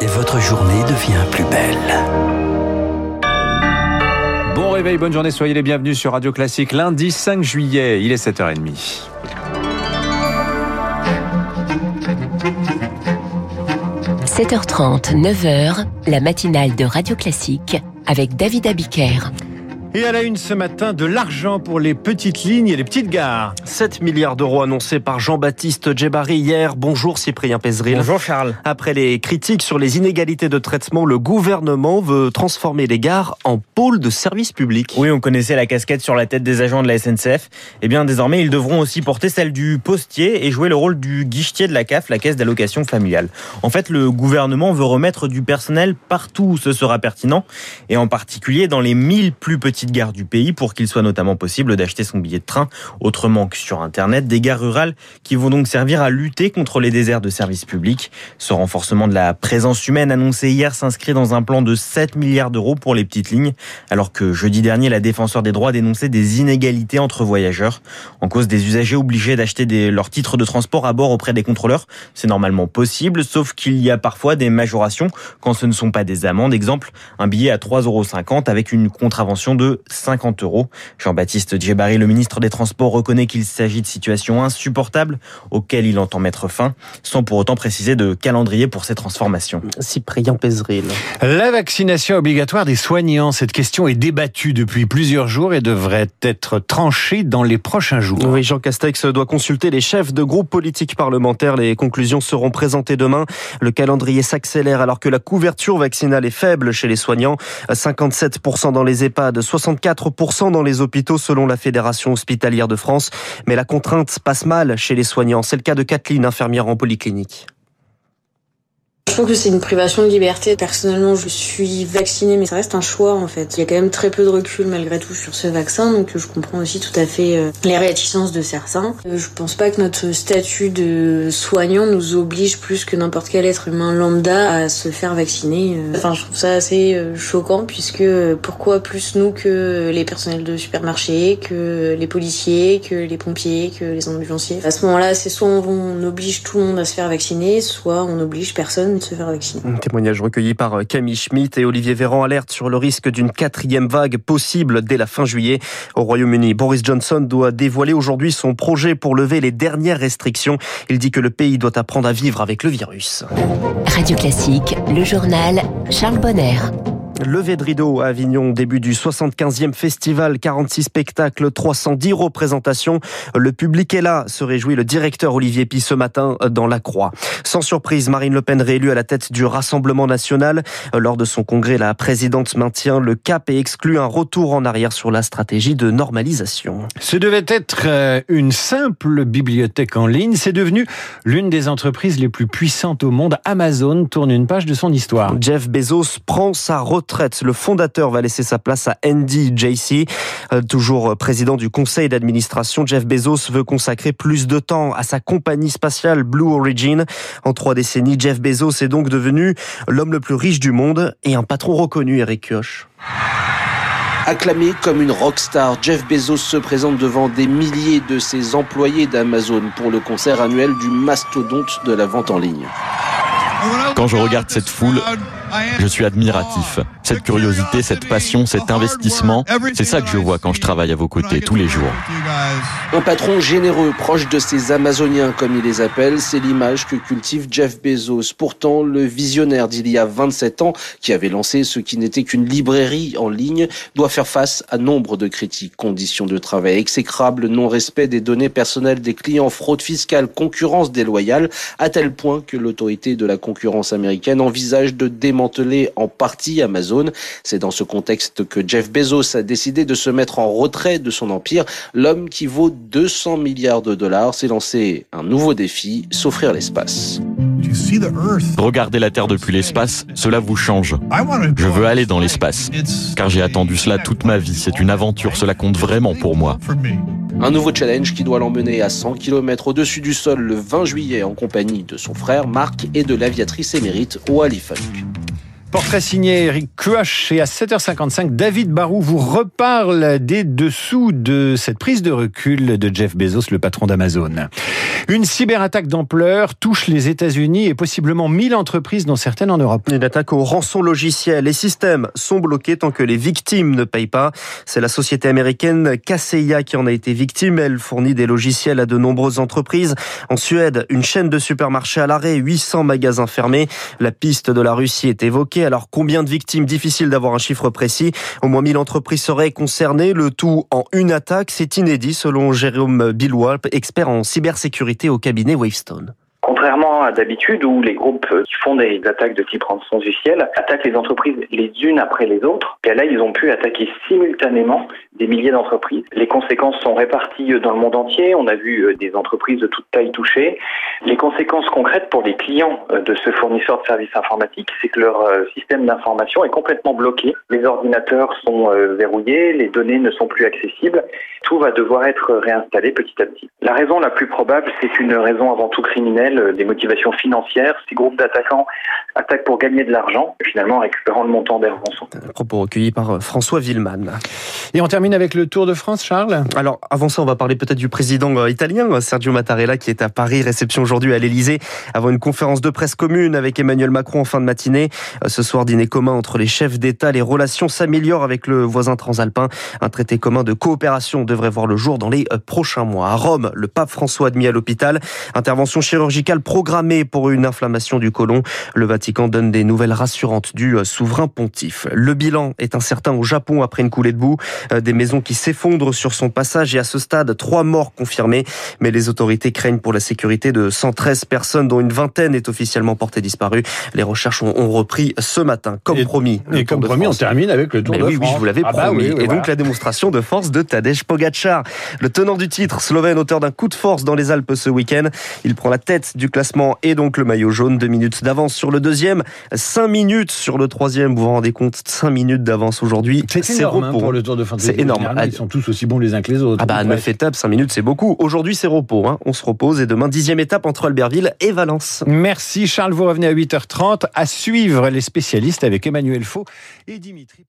et votre journée devient plus belle. Bon réveil, bonne journée, soyez les bienvenus sur Radio Classique. Lundi 5 juillet, il est 7h30. 7h30, 9h, la matinale de Radio Classique avec David Abiker. Et à la une ce matin, de l'argent pour les petites lignes et les petites gares. 7 milliards d'euros annoncés par Jean-Baptiste Djebari hier. Bonjour Cyprien Pézeril. Bonjour Charles. Après les critiques sur les inégalités de traitement, le gouvernement veut transformer les gares en pôle de service public. Oui, on connaissait la casquette sur la tête des agents de la SNCF. Eh bien, désormais, ils devront aussi porter celle du postier et jouer le rôle du guichetier de la CAF, la caisse d'allocation familiale. En fait, le gouvernement veut remettre du personnel partout où ce sera pertinent et en particulier dans les 1000 plus petites gares du pays pour qu'il soit notamment possible d'acheter son billet de train autrement que sur Internet. Des gares rurales qui vont donc servir à lutter contre les déserts de services publics. Ce renforcement de la présence humaine annoncé hier s'inscrit dans un plan de 7 milliards d'euros pour les petites lignes, alors que jeudi dernier, la défenseur des droits dénonçait des inégalités entre voyageurs en cause des usagers obligés d'acheter leurs titres de transport à bord auprès des contrôleurs. C'est normalement possible, sauf qu'il y a parfois des majorations quand ce ne sont pas des amendes. Exemple, un billet à 3,50 euros avec une contravention de 50 euros. Jean-Baptiste Djebari, le ministre des Transports, reconnaît qu'il s'agit de situations insupportables auxquelles il entend mettre fin, sans pour autant préciser de calendrier pour ces transformations. Cyprien Pézeril. La vaccination obligatoire des soignants, cette question est débattue depuis plusieurs jours et devrait être tranchée dans les prochains jours. Oui, Jean Castex doit consulter les chefs de groupes politiques parlementaires. Les conclusions seront présentées demain. Le calendrier s'accélère alors que la couverture vaccinale est faible chez les soignants. 57% dans les EHPAD, 64% dans les hôpitaux selon la Fédération hospitalière de France. Mais la contrainte passe mal chez les soignants. C'est le cas de Kathleen, infirmière en polyclinique. Je trouve que c'est une privation de liberté. Personnellement, je suis vaccinée, mais ça reste un choix en fait. Il y a quand même très peu de recul malgré tout sur ce vaccin, donc je comprends aussi tout à fait euh, les réticences de certains. Euh, je pense pas que notre statut de soignant nous oblige plus que n'importe quel être humain lambda à se faire vacciner. Euh, Enfin, je trouve ça assez choquant puisque pourquoi plus nous que les personnels de supermarché, que les policiers, que les pompiers, que les ambulanciers? À ce moment-là, c'est soit on oblige tout le monde à se faire vacciner, soit on oblige personne de se faire vacciner. Un témoignage recueilli par Camille Schmitt et Olivier Véran alerte sur le risque d'une quatrième vague possible dès la fin juillet. Au Royaume-Uni, Boris Johnson doit dévoiler aujourd'hui son projet pour lever les dernières restrictions. Il dit que le pays doit apprendre à vivre avec le virus. Radio Classique, le journal Charles Bonner. Levé de rideau à Avignon, début du 75e festival, 46 spectacles, 310 représentations. Le public est là, se réjouit le directeur Olivier Pi ce matin dans la Croix. Sans surprise, Marine Le Pen réélue à la tête du Rassemblement national. Lors de son congrès, la présidente maintient le cap et exclut un retour en arrière sur la stratégie de normalisation. Ce devait être euh, une simple bibliothèque en ligne. C'est devenu l'une des entreprises les plus puissantes au monde. Amazon tourne une page de son histoire. Jeff Bezos prend sa retraite. Le fondateur va laisser sa place à Andy Jassy. Euh, toujours président du conseil d'administration, Jeff Bezos veut consacrer plus de temps à sa compagnie spatiale Blue Origin. En trois décennies, Jeff Bezos est donc devenu l'homme le plus riche du monde et un patron reconnu, Eric Kioch. Acclamé comme une rockstar, Jeff Bezos se présente devant des milliers de ses employés d'Amazon pour le concert annuel du mastodonte de la vente en ligne. Quand je regarde cette foule, je suis admiratif. Cette curiosité, cette passion, cet investissement, c'est ça que je vois quand je travaille à vos côtés tous les jours. Un patron généreux, proche de ces Amazoniens comme il les appelle, c'est l'image que cultive Jeff Bezos. Pourtant, le visionnaire d'il y a 27 ans, qui avait lancé ce qui n'était qu'une librairie en ligne, doit faire face à nombre de critiques. Conditions de travail exécrables, non-respect des données personnelles des clients, fraude fiscale, concurrence déloyale, à tel point que l'autorité de la concurrence américaine envisage de démanteler en partie Amazon. C'est dans ce contexte que Jeff Bezos a décidé de se mettre en retrait de son empire. Qui vaut 200 milliards de dollars s'est lancé un nouveau défi, s'offrir l'espace. Regardez la Terre depuis l'espace, cela vous change. Je veux aller dans l'espace, car j'ai attendu cela toute ma vie. C'est une aventure, cela compte vraiment pour moi. Un nouveau challenge qui doit l'emmener à 100 km au-dessus du sol le 20 juillet en compagnie de son frère Marc et de l'aviatrice émérite Wally Funk. Portrait signé Eric Cuoche et à 7h55, David Barou vous reparle des dessous de cette prise de recul de Jeff Bezos, le patron d'Amazon. Une cyberattaque d'ampleur touche les États-Unis et possiblement 1000 entreprises, dont certaines en Europe. Une attaque au rançon logiciel. Les systèmes sont bloqués tant que les victimes ne payent pas. C'est la société américaine Kaseya qui en a été victime. Elle fournit des logiciels à de nombreuses entreprises. En Suède, une chaîne de supermarchés à l'arrêt, 800 magasins fermés. La piste de la Russie est évoquée. Alors combien de victimes? Difficile d'avoir un chiffre précis. Au moins 1000 entreprises seraient concernées, le tout en une attaque. C'est inédit selon Jérôme Billois, expert en cybersécurité au cabinet Wavestone. D'habitude où les groupes qui font des attaques de type rançon du ciel attaquent les entreprises les unes après les autres, et là ils ont pu attaquer simultanément des milliers d'entreprises. Les conséquences sont réparties dans le monde entier. On a vu euh, des entreprises de toute taille touchées. Les conséquences concrètes pour les clients euh, de ce fournisseur de services informatiques, c'est que leur euh, système d'information est complètement bloqué. Les ordinateurs sont verrouillés, les données ne sont plus accessibles. Tout va devoir être réinstallé petit à petit. La raison la plus probable, c'est une raison avant tout criminelle, des motivations financières. Ces groupes d'attaquants attaquent pour gagner de l'argent, finalement en récupérant le montant des rançons. Propos recueillis par François Villeman. Et on termine avec le Tour de France, Charles? Alors, avant ça, on va parler peut-être du président euh, italien, Sergio Mattarella, qui est à Paris, réception aujourd'hui à l'Elysée, avant une conférence de presse commune avec Emmanuel Macron en fin de matinée. Euh, ce soir, dîner commun entre les chefs d'État. Les relations s'améliorent avec le voisin transalpin. Un traité commun de coopération devrait voir le jour dans les euh, prochains mois. À Rome, le pape François admis à l'hôpital. Intervention chirurgicale programmée pour une inflammation du côlon. Le Vatican donne des nouvelles rassurantes du souverain pontife. Le bilan est incertain au Japon après une coulée de boue. Des maisons qui s'effondre sur son passage et à ce stade, trois morts confirmés. Mais les autorités craignent pour la sécurité de 113 personnes, dont une vingtaine est officiellement portée disparue. Les recherches ont, repris ce matin, comme promis. Et comme promis, on termine avec le Tour de oui, France. Oui, je vous l'avais ah bah promis. et donc la démonstration de force de Tadej Pogacar. Le tenant du titre, slovène, auteur d'un coup de force dans les Alpes ce week-end. Il prend la tête du classement et donc le maillot jaune. Deux minutes d'avance sur le deuxième, cinq minutes sur le troisième. Vous vous rendez compte, cinq minutes d'avance aujourd'hui. C'est énorme hein, pour le Tour de France. C'est énorme ils sont tous aussi bons les uns que les autres. Ah bah, 9 étapes, 5 minutes, c'est beaucoup. Aujourd'hui, c'est repos. Hein. On se repose et demain, dixième étape entre Albertville et Valence. Merci Charles, vous revenez à 8h30 à suivre les spécialistes avec Emmanuel Faux et Dimitri.